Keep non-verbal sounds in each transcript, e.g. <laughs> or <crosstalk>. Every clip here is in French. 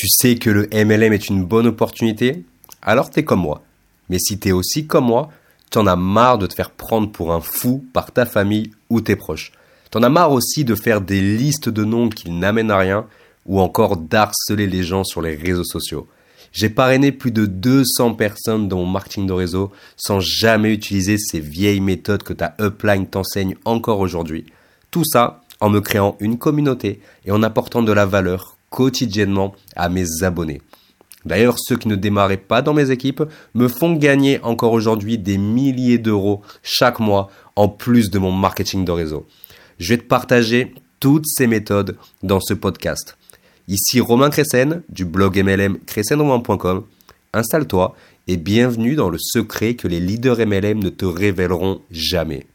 Tu sais que le MLM est une bonne opportunité Alors t'es comme moi. Mais si t'es aussi comme moi, t'en as marre de te faire prendre pour un fou par ta famille ou tes proches. T'en as marre aussi de faire des listes de noms qui n'amènent à rien ou encore d'harceler les gens sur les réseaux sociaux. J'ai parrainé plus de 200 personnes dans mon marketing de réseau sans jamais utiliser ces vieilles méthodes que ta upline t'enseigne encore aujourd'hui. Tout ça en me créant une communauté et en apportant de la valeur quotidiennement à mes abonnés. D'ailleurs, ceux qui ne démarraient pas dans mes équipes me font gagner encore aujourd'hui des milliers d'euros chaque mois en plus de mon marketing de réseau. Je vais te partager toutes ces méthodes dans ce podcast. Ici Romain Cressen du blog MLM crescenromain.com. Installe-toi et bienvenue dans le secret que les leaders MLM ne te révéleront jamais.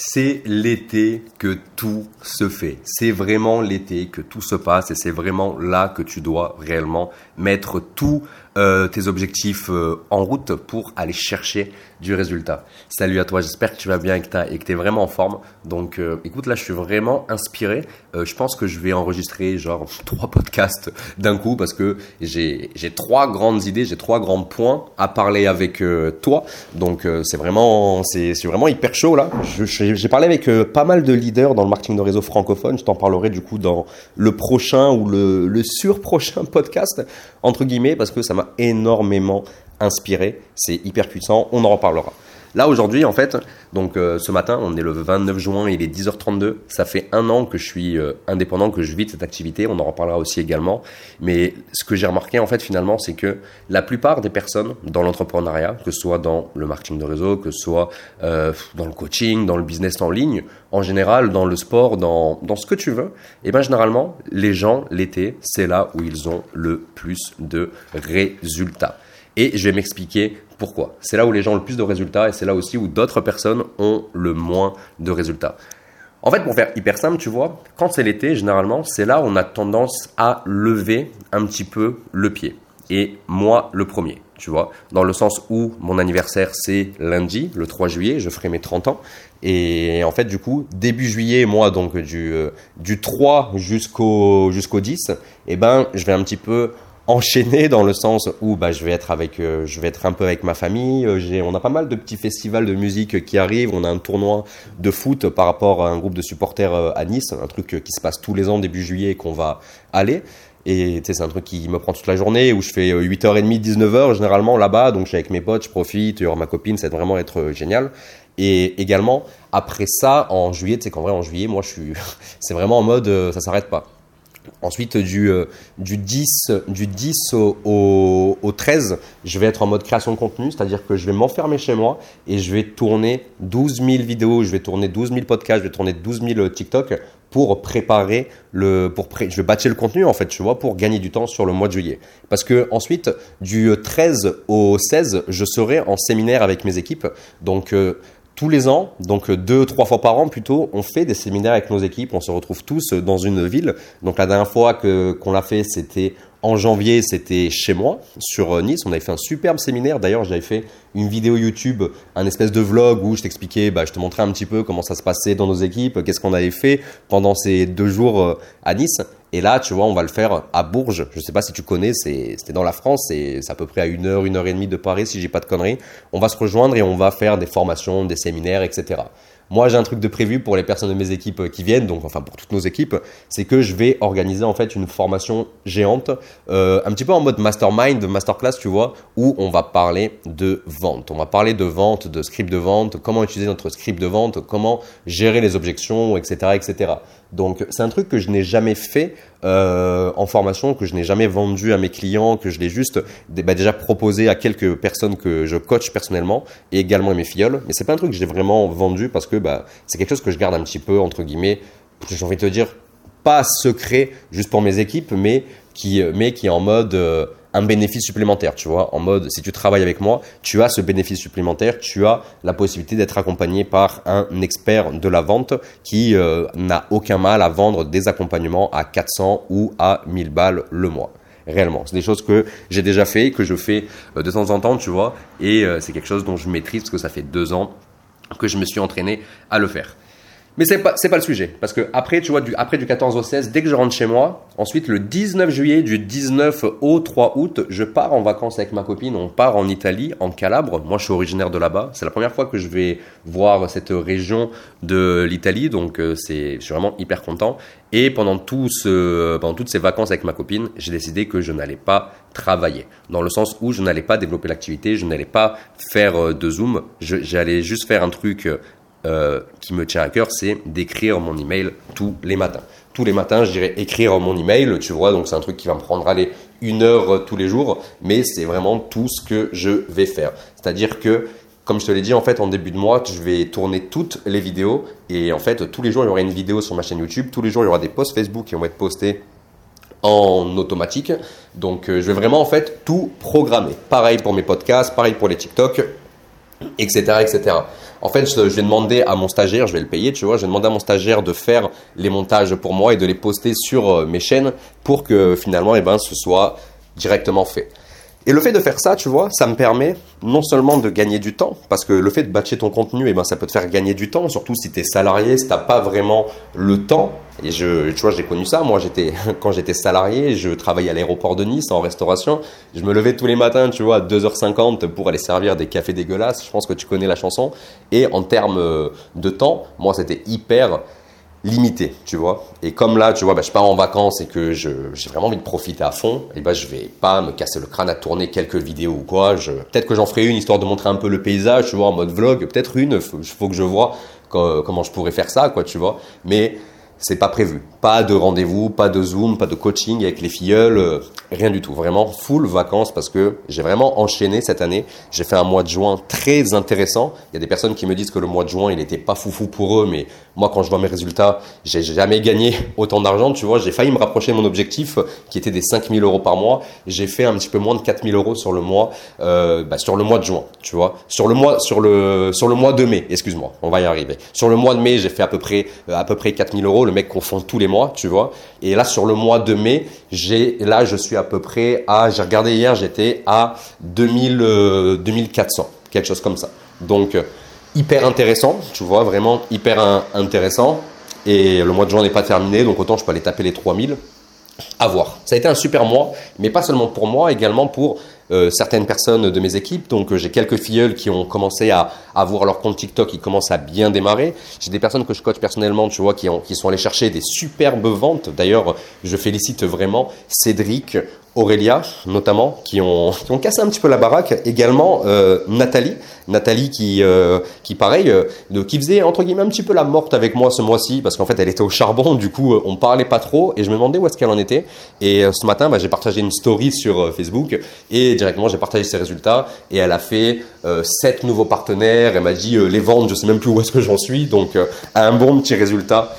C'est l'été que tout se fait. C'est vraiment l'été que tout se passe et c'est vraiment là que tu dois réellement mettre tous euh, tes objectifs euh, en route pour aller chercher du résultat. Salut à toi, j'espère que tu vas bien et que tu es vraiment en forme. Donc euh, écoute, là je suis vraiment inspiré. je pense que je vais enregistrer genre trois podcasts d'un coup parce que j'ai trois grandes idées, j'ai trois grands points à parler avec toi. Donc c'est vraiment, vraiment hyper chaud là. J'ai parlé avec pas mal de leaders dans le marketing de réseau francophone. Je t'en parlerai du coup dans le prochain ou le, le sur-prochain <laughs> podcast, entre guillemets, parce que ça m'a énormément inspiré. C'est hyper puissant. On en reparlera. Là aujourd'hui en fait, donc euh, ce matin, on est le 29 juin, il est 10h32. Ça fait un an que je suis euh, indépendant, que je vis de cette activité. On en reparlera aussi également. Mais ce que j'ai remarqué en fait finalement, c'est que la plupart des personnes dans l'entrepreneuriat, que ce soit dans le marketing de réseau, que ce soit euh, dans le coaching, dans le business en ligne, en général dans le sport, dans, dans ce que tu veux, et eh ben généralement les gens l'été, c'est là où ils ont le plus de résultats. Et je vais m'expliquer pourquoi? C'est là où les gens ont le plus de résultats et c'est là aussi où d'autres personnes ont le moins de résultats. En fait, pour faire hyper simple, tu vois, quand c'est l'été, généralement, c'est là où on a tendance à lever un petit peu le pied. Et moi, le premier, tu vois, dans le sens où mon anniversaire, c'est lundi, le 3 juillet, je ferai mes 30 ans. Et en fait, du coup, début juillet, moi, donc du, euh, du 3 jusqu'au jusqu'au 10, eh ben, je vais un petit peu enchaîné dans le sens où bah, je vais être avec, euh, je vais être un peu avec ma famille. Euh, on a pas mal de petits festivals de musique qui arrivent. On a un tournoi de foot par rapport à un groupe de supporters euh, à Nice, un truc qui se passe tous les ans début juillet et qu'on va aller. Et c'est un truc qui me prend toute la journée où je fais 8h30, 19h généralement là-bas. Donc je suis avec mes potes, je profite, il y ma copine, ça va vraiment être génial. Et également, après ça, en juillet, sais qu'en vrai, en juillet, moi, je suis, <laughs> c'est vraiment en mode, ça s'arrête pas. Ensuite, du, euh, du 10, du 10 au, au, 13, je vais être en mode création de contenu, c'est-à-dire que je vais m'enfermer chez moi et je vais tourner 12 000 vidéos, je vais tourner 12 000 podcasts, je vais tourner 12 000 TikTok pour préparer le, pour je vais bâtir le contenu en fait, tu vois, pour gagner du temps sur le mois de juillet. Parce que ensuite, du 13 au 16, je serai en séminaire avec mes équipes, donc euh, tous les ans, donc deux, trois fois par an plutôt, on fait des séminaires avec nos équipes, on se retrouve tous dans une ville. Donc la dernière fois que qu'on l'a fait, c'était en janvier, c'était chez moi, sur euh, Nice. On avait fait un superbe séminaire. D'ailleurs, j'avais fait une vidéo YouTube, un espèce de vlog où je t'expliquais, bah, je te montrais un petit peu comment ça se passait dans nos équipes, qu'est-ce qu'on avait fait pendant ces deux jours euh, à Nice. Et là, tu vois, on va le faire à Bourges. Je ne sais pas si tu connais, c'était dans la France, c'est à peu près à une heure, une heure et demie de Paris, si j'ai pas de conneries. On va se rejoindre et on va faire des formations, des séminaires, etc. Moi, j'ai un truc de prévu pour les personnes de mes équipes euh, qui viennent, donc enfin pour toutes nos équipes, c'est que je vais organiser en fait une formation géante, euh, un petit peu en mode mastermind, masterclass, tu vois, où on va parler de vente. On va parler de vente, de script de vente, comment utiliser notre script de vente, comment gérer les objections, etc., etc. Donc c'est un truc que je n'ai jamais fait euh, en formation, que je n'ai jamais vendu à mes clients, que je l'ai juste bah, déjà proposé à quelques personnes que je coach personnellement et également à mes filleuls. Mais c'est pas un truc que j'ai vraiment vendu parce que bah, c'est quelque chose que je garde un petit peu entre guillemets, j'ai envie de te dire pas secret juste pour mes équipes, mais qui, mais qui est en mode euh, un bénéfice supplémentaire, tu vois, en mode si tu travailles avec moi, tu as ce bénéfice supplémentaire, tu as la possibilité d'être accompagné par un expert de la vente qui euh, n'a aucun mal à vendre des accompagnements à 400 ou à 1000 balles le mois. Réellement, c'est des choses que j'ai déjà fait, que je fais euh, de temps en temps, tu vois, et euh, c'est quelque chose dont je maîtrise parce que ça fait deux ans que je me suis entraîné à le faire. Mais c'est pas, c'est pas le sujet. Parce que après, tu vois, du, après du 14 au 16, dès que je rentre chez moi, ensuite le 19 juillet, du 19 au 3 août, je pars en vacances avec ma copine. On part en Italie, en Calabre. Moi, je suis originaire de là-bas. C'est la première fois que je vais voir cette région de l'Italie. Donc, euh, c'est, je suis vraiment hyper content. Et pendant, tout ce, pendant toutes ces vacances avec ma copine, j'ai décidé que je n'allais pas travailler. Dans le sens où je n'allais pas développer l'activité, je n'allais pas faire euh, de Zoom. J'allais juste faire un truc euh, qui me tient à cœur, c'est d'écrire mon email tous les matins. Tous les matins, je dirais écrire mon email, tu vois, donc c'est un truc qui va me prendre aller une heure euh, tous les jours, mais c'est vraiment tout ce que je vais faire. C'est-à-dire que, comme je te l'ai dit, en fait, en début de mois, je vais tourner toutes les vidéos et en fait, tous les jours, il y aura une vidéo sur ma chaîne YouTube, tous les jours, il y aura des posts Facebook qui vont être postés en automatique. Donc, euh, je vais vraiment en fait tout programmer. Pareil pour mes podcasts, pareil pour les TikTok, etc., etc. En fait, je, vais demander à mon stagiaire, je vais le payer, tu vois, je vais demander à mon stagiaire de faire les montages pour moi et de les poster sur euh, mes chaînes pour que finalement, eh ben, ce soit directement fait. Et le fait de faire ça, tu vois, ça me permet non seulement de gagner du temps, parce que le fait de batcher ton contenu, eh ben, ça peut te faire gagner du temps, surtout si tu es salarié, si tu n'as pas vraiment le temps. Et je, tu vois, j'ai connu ça. Moi, j'étais, <laughs> quand j'étais salarié, je travaillais à l'aéroport de Nice en restauration. Je me levais tous les matins, tu vois, à 2h50 pour aller servir des cafés dégueulasses. Je pense que tu connais la chanson. Et en termes de temps, moi, c'était hyper limité, tu vois. Et comme là, tu vois, bah, je pars en vacances et que j'ai vraiment envie de profiter à fond, et bah, je vais pas me casser le crâne à tourner quelques vidéos ou quoi. Peut-être que j'en ferai une histoire de montrer un peu le paysage, tu vois, en mode vlog. Peut-être une, il faut, que je vois comment je pourrais faire ça, quoi, tu vois. Mais c'est pas prévu. Pas de rendez-vous, pas de Zoom, pas de coaching avec les filleuls, euh, rien du tout. Vraiment full vacances parce que j'ai vraiment enchaîné cette année. J'ai fait un mois de juin très intéressant. Il y a des personnes qui me disent que le mois de juin, il n'était pas foufou pour eux, mais moi, quand je vois mes résultats, j'ai jamais gagné <laughs> autant d'argent. Tu vois, j'ai failli me rapprocher de mon objectif qui était des 5000 euros par mois. J'ai fait un petit peu moins de 4000 euros sur le mois, euh, bah, sur le mois de juin, tu vois. Sur le mois, sur le, sur le mois de mai, excuse-moi, on va y arriver. Sur le mois de mai, j'ai fait à peu près, euh, à peu près 4000 euros le mec confond tous les mois, tu vois. Et là, sur le mois de mai, j'ai, là, je suis à peu près à, j'ai regardé hier, j'étais à 2000, 2400, euh, quelque chose comme ça. Donc, euh, hyper intéressant, tu vois, vraiment hyper intéressant. Et le mois de juin n'est pas terminé, donc autant je peux aller taper les 3000 à voir. Ça a été un super mois, mais pas seulement pour moi, également pour euh, certaines personnes de mes équipes. Donc euh, j'ai quelques filleuls qui ont commencé à avoir leur compte TikTok, qui commencent à bien démarrer. J'ai des personnes que je coach personnellement, tu vois, qui, ont, qui sont allées chercher des superbes ventes. D'ailleurs, je félicite vraiment Cédric, Aurélia notamment, qui ont, qui ont cassé un petit peu la baraque. Également euh, Nathalie, Nathalie qui, euh, qui pareil, euh, qui faisait entre guillemets un petit peu la morte avec moi ce mois-ci, parce qu'en fait elle était au charbon, du coup on parlait pas trop, et je me demandais où est-ce qu'elle en était. Et ce matin, bah, j'ai partagé une story sur Facebook, et directement j'ai partagé ses résultats, et elle a fait sept nouveaux partenaires, elle m'a dit les ventes, je sais même plus où est-ce que j'en suis, donc un bon petit résultat,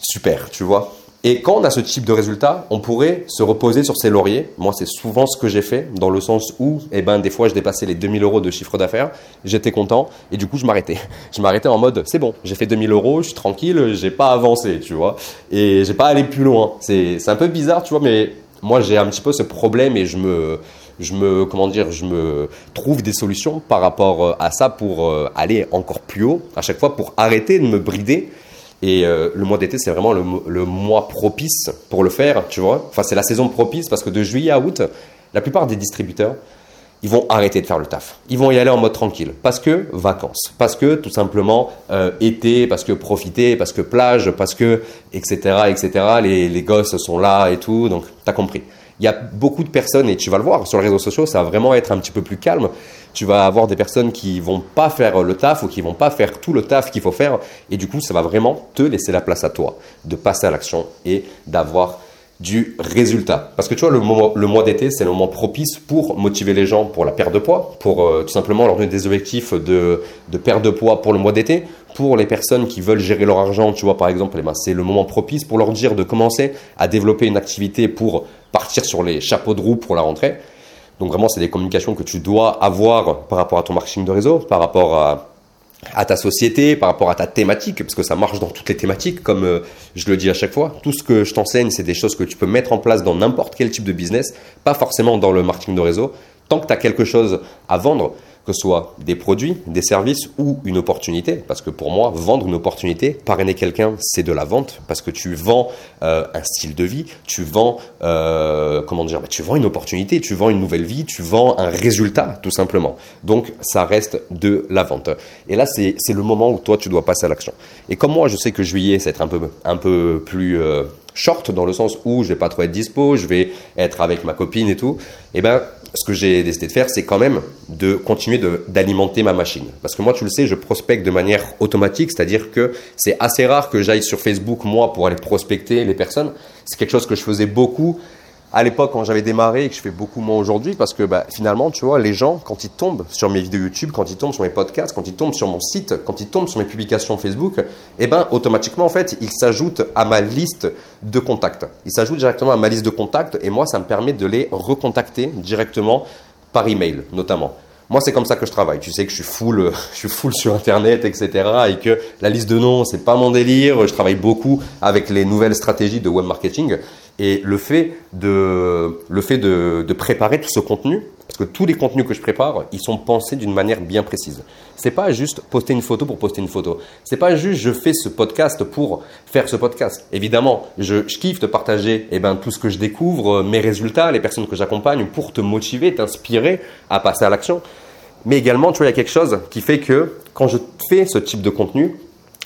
super, tu vois. Et quand on a ce type de résultat, on pourrait se reposer sur ses lauriers. Moi, c'est souvent ce que j'ai fait, dans le sens où, eh ben, des fois, je dépassais les 2000 euros de chiffre d'affaires, j'étais content, et du coup, je m'arrêtais. <laughs> Je m'arrêtais en mode, c'est bon, j'ai fait 2000 euros, je suis tranquille, j'ai pas avancé, tu vois, et j'ai pas allé plus loin. C'est, un peu bizarre, tu vois, mais moi, j'ai un petit peu ce problème et je me, je me, comment dire, je me trouve des solutions par rapport euh, à ça pour euh, aller encore plus haut, à chaque fois pour arrêter de me brider et euh, le mois d'été, c'est vraiment le, mois propice pour le faire, tu vois. Enfin, c'est la saison propice parce que de juillet à août, la plupart des distributeurs, ils vont arrêter de faire le taf. Ils vont y aller en mode tranquille. Parce que vacances. Parce que tout simplement euh, été, parce que profiter, parce que plage, parce que, etc., etc. Les, les gosses sont là et tout. Donc, t'as compris il y a beaucoup de personnes, et tu vas le voir sur les réseaux sociaux, ça va vraiment être un petit peu plus calme. Tu vas avoir des personnes qui vont pas faire le taf ou qui vont pas faire tout le taf qu'il faut faire. Et du coup, ça va vraiment te laisser la place à toi de passer à l'action et d'avoir du résultat. Parce que tu vois, le, mois d'été, c'est le moment propice pour motiver les gens pour la perte de poids, pour euh, tout simplement leur donner des objectifs de, de perte de poids pour le mois d'été. Pour les personnes qui veulent gérer leur argent, tu vois, par exemple, eh ben, c'est le moment propice pour leur dire de commencer à développer une activité pour partir sur les chapeaux de roue pour la rentrée. Donc vraiment, c'est des communications que tu dois avoir par rapport à ton marketing de réseau, par rapport à, ta société, par rapport à ta thématique, parce que ça marche dans toutes les thématiques, comme euh, je le dis à chaque fois. Tout ce que je t'enseigne, c'est des choses que tu peux mettre en place dans n'importe quel type de business, pas forcément dans le marketing de réseau. Tant que tu as quelque chose à vendre, que soit des produits, des services ou une opportunité. Parce que pour moi, vendre une opportunité, parrainer quelqu'un, c'est de la vente. Parce que tu vends euh, un style de vie, tu vends, euh, comment dire, bah, tu vends une opportunité, tu vends une nouvelle vie, tu vends un résultat, tout simplement. Donc, ça reste de la vente. Et là, c'est le moment où toi, tu dois passer à l'action. Et comme moi, je sais que juillet, être un peu, un peu plus euh, short, dans le sens où je vais pas trop être dispo, je vais être avec ma copine et tout. Et eh ben, ce que j'ai décidé de faire, c'est quand même de continuer d'alimenter ma machine. Parce que moi, tu le sais, je prospecte de manière automatique, c'est-à-dire que c'est assez rare que j'aille sur Facebook, moi, pour aller prospecter les personnes. C'est quelque chose que je faisais beaucoup à l'époque quand j'avais démarré et que je fais beaucoup moins aujourd'hui parce que bah, finalement, tu vois, les gens, quand ils tombent sur mes vidéos YouTube, quand ils tombent sur mes podcasts, quand ils tombent sur mon site, quand ils tombent sur mes publications Facebook, eh ben, automatiquement, en fait, ils s'ajoutent à ma liste de contacts. Ils s'ajoutent directement à ma liste de contacts et moi, ça me permet de les recontacter directement par email, notamment. Moi, c'est comme ça que je travaille. Tu sais que je suis full, <laughs> je suis full sur Internet, etc. Et que la liste de noms, c'est pas mon délire. Je travaille beaucoup avec les nouvelles stratégies de web marketing. Et le fait de, le fait de, préparer tout ce contenu, parce que tous les contenus que je prépare, ils sont pensés d'une manière bien précise. C'est pas juste poster une photo pour poster une photo. C'est pas juste je fais ce podcast pour faire ce podcast. Évidemment, je, kiffe de partager eh ben, tout ce que je découvre, mes résultats, les personnes que j'accompagne pour te motiver, t'inspirer à passer à l'action. Mais également, tu vois, il y a quelque chose qui fait que quand je fais ce type de contenu,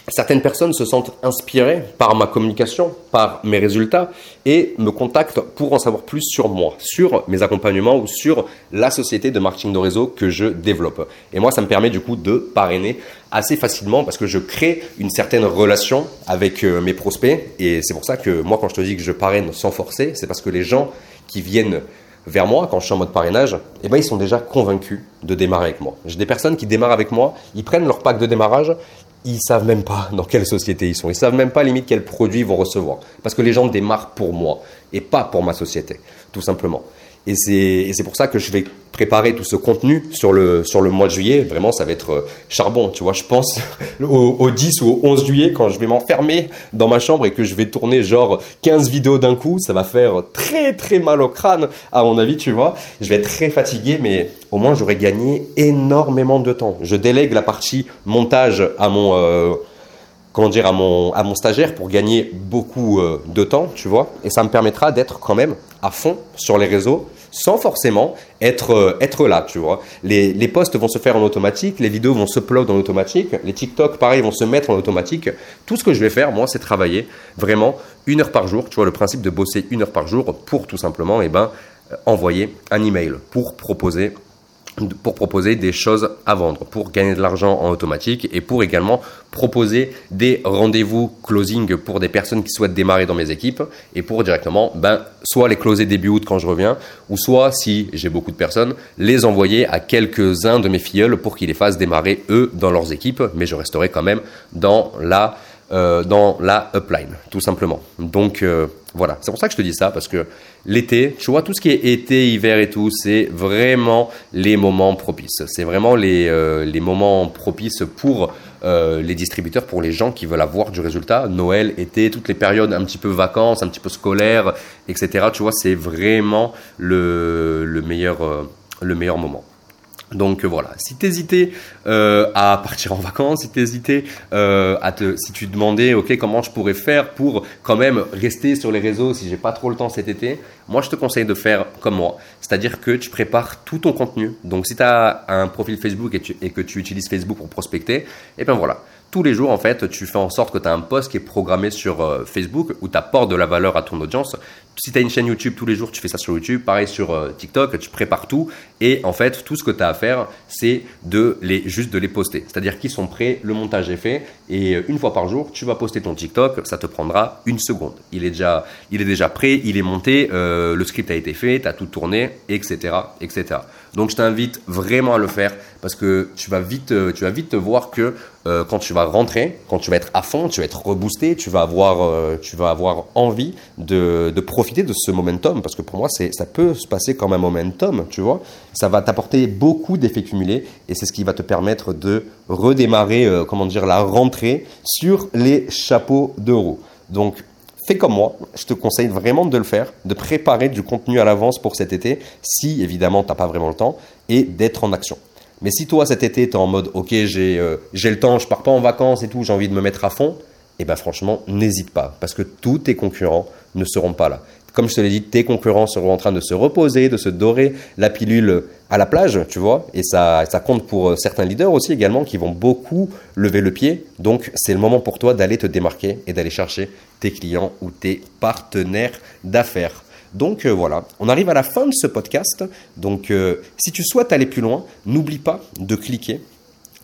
Certaines personnes se sentent inspirées par ma communication, par mes résultats et me contactent pour en savoir plus sur moi, sur mes accompagnements ou sur la société de marketing de réseau que je développe. Et moi, ça me permet du coup de parrainer assez facilement parce que je crée une certaine relation avec euh, mes prospects. Et c'est pour ça que moi, quand je te dis que je parraine sans forcer, c'est parce que les gens qui viennent vers moi, quand je suis en mode parrainage, eh ben, ils sont déjà convaincus de démarrer avec moi. J'ai des personnes qui démarrent avec moi, ils prennent leur pack de démarrage, ils savent même pas dans quelle société ils sont. Ils savent même pas limite quels produits ils vont recevoir. Parce que les gens démarrent pour moi et pas pour ma société, tout simplement. Et c'est pour ça que je vais préparer tout ce contenu sur le, sur le mois de juillet. Vraiment, ça va être euh, charbon. Tu vois, je pense <laughs> au, au 10 ou au 11 juillet, quand je vais m'enfermer dans ma chambre et que je vais tourner genre 15 vidéos d'un coup, ça va faire très très mal au crâne, à mon avis, tu vois. Je vais être très fatigué, mais au moins j'aurai gagné énormément de temps. Je délègue la partie montage à mon... Euh, comment dire, à mon, à mon stagiaire pour gagner beaucoup euh, de temps, tu vois. Et ça me permettra d'être quand même à fond sur les réseaux sans forcément être, euh, être là, tu vois. Les, les posts vont se faire en automatique, les vidéos vont se upload en automatique, les TikTok, pareil, vont se mettre en automatique. Tout ce que je vais faire, moi, c'est travailler vraiment une heure par jour, tu vois, le principe de bosser une heure par jour pour tout simplement, eh ben, euh, envoyer un email pour proposer pour proposer des choses à vendre, pour gagner de l'argent en automatique et pour également proposer des rendez-vous closing pour des personnes qui souhaitent démarrer dans mes équipes et pour directement ben, soit les closer début août quand je reviens ou soit si j'ai beaucoup de personnes les envoyer à quelques-uns de mes filleuls pour qu'ils les fassent démarrer eux dans leurs équipes mais je resterai quand même dans la euh, dans la upline, tout simplement. Donc euh, voilà, c'est pour ça que je te dis ça, parce que l'été, tu vois, tout ce qui est été, hiver et tout, c'est vraiment les moments propices. C'est vraiment les, euh, les moments propices pour les distributeurs, pour les gens qui veulent avoir du résultat. Noël, été, toutes les périodes un petit peu vacances, un petit peu scolaires, etc. Tu vois, c'est vraiment le, le, meilleur, le meilleur moment. Donc euh, voilà, si tu hésitais euh, à partir en vacances, si tu hésitais euh, à te, si tu demandais, ok, comment je pourrais faire pour quand même rester sur les réseaux si j'ai pas trop le temps cet été, moi je te conseille de faire comme moi, c'est-à-dire que tu prépares tout ton contenu. Donc si tu as un profil Facebook et, et, que tu utilises Facebook pour prospecter, et eh bien voilà, tous les jours, en fait, tu fais en sorte que tu as un post qui est programmé sur euh, Facebook où tu apportes de la valeur à ton audience. Si tu as une chaîne YouTube tous les jours, tu fais ça sur YouTube. Pareil sur euh, TikTok, tu prépares tout. Et en fait, tout ce que tu as à faire, c'est de les, juste de les poster. C'est-à-dire qu'ils sont prêts, le montage est fait. Et euh, une fois par jour, tu vas poster ton TikTok. Ça te prendra une seconde. Il est déjà, il est déjà prêt, il est monté, le script a été fait, tu as tout tourné, etc. etc. Donc je t'invite vraiment à le faire parce que tu vas vite, euh, tu vas vite te voir que euh, quand tu vas rentrer, quand tu vas être à fond, tu vas être reboosté, tu vas avoir, euh, tu vas avoir envie de, de, de ce momentum parce que pour moi, ça peut se passer comme un momentum, tu vois. Ça va t'apporter beaucoup d'effets cumulés et c'est ce qui va te permettre de redémarrer, comment dire, la rentrée sur les chapeaux de roue. Donc fais comme moi, je te conseille vraiment de le faire, de préparer du contenu à l'avance pour cet été, si évidemment tu n'as pas vraiment le temps, et d'être en action. Mais si toi cet été tu es en mode ok j'ai euh, j'ai le temps, je pars pas en vacances et tout, j'ai envie de me mettre à fond, eh ben franchement n'hésite pas parce que tous tes concurrents ne seront pas là. Comme je te l'ai dit, tes concurrents seront en train de se reposer, de se dorer la pilule à la plage, tu vois, et ça, ça compte pour euh, certains leaders aussi également qui vont beaucoup lever le pied. Donc c'est le moment pour toi d'aller te démarquer et d'aller chercher tes clients ou tes partenaires d'affaires. Donc euh, voilà, on arrive à la fin de ce podcast. Donc euh, si tu souhaites aller plus loin, n'oublie pas de cliquer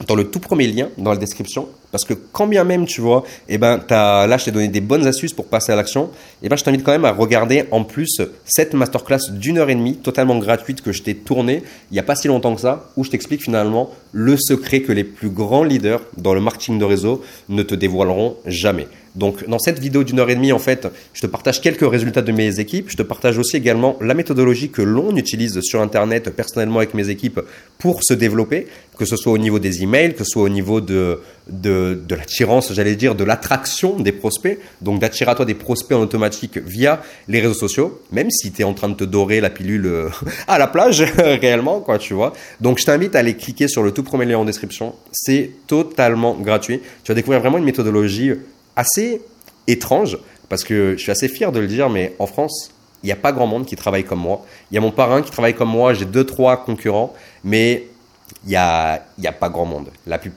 dans le tout premier lien dans la description parce que quand bien même, tu vois, eh ben, là, je t'ai donné des bonnes astuces pour passer à l'action. Eh ben, je t'invite quand même à regarder en plus cette masterclass d'une heure et demie, totalement gratuite, que je t'ai tournée il n'y a pas si longtemps que ça, où je t'explique finalement le secret que les plus grands leaders dans le marketing de réseau ne te dévoileront jamais. Donc, dans cette vidéo d'une heure et demie, en fait, je te partage quelques résultats de mes équipes. Je te partage aussi également la méthodologie que l'on utilise sur Internet personnellement avec mes équipes pour se développer, que ce soit au niveau des emails, que ce soit au niveau de, de l'attirance, j'allais dire, de l'attraction des prospects, donc d'attirer à toi des prospects en automatique via les réseaux sociaux, même si tu es en train de te dorer la pilule euh, <laughs> à la plage, <laughs> réellement, quoi, tu vois. Donc je t'invite à aller cliquer sur le tout premier lien en description, c'est totalement gratuit. Tu vas découvrir vraiment une méthodologie assez étrange, parce que je suis assez fier de le dire, mais en France, il n'y a pas grand monde qui travaille comme moi. Il y a mon parrain qui travaille comme moi, j'ai deux, trois concurrents, mais il n'y a, a pas grand monde.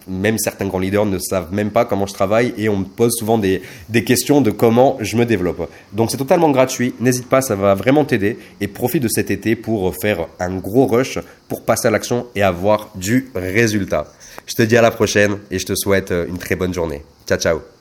Même certains grands leaders ne savent même pas comment je travaille et on me pose souvent des, des questions de comment je me développe. Donc c'est totalement gratuit, n'hésite pas, ça va vraiment t'aider et profite de cet été pour faire un gros rush pour passer à l'action et avoir du résultat. Je te dis à la prochaine et je te souhaite une très bonne journée. Ciao ciao